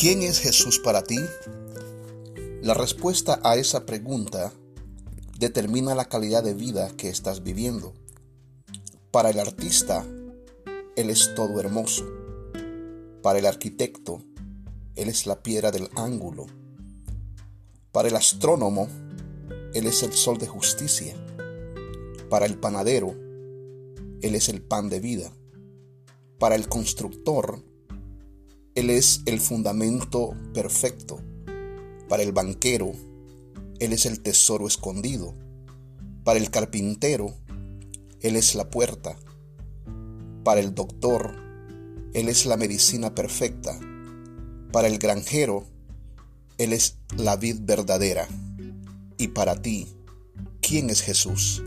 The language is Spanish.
¿Quién es Jesús para ti? La respuesta a esa pregunta determina la calidad de vida que estás viviendo. Para el artista, Él es todo hermoso. Para el arquitecto, Él es la piedra del ángulo. Para el astrónomo, Él es el sol de justicia. Para el panadero, Él es el pan de vida. Para el constructor, Él es el fundamento perfecto. Para el banquero, Él es el tesoro escondido. Para el carpintero, Él es la puerta. Para el doctor, Él es la medicina perfecta. Para el granjero, Él es la vid verdadera. Y para ti, ¿quién es Jesús?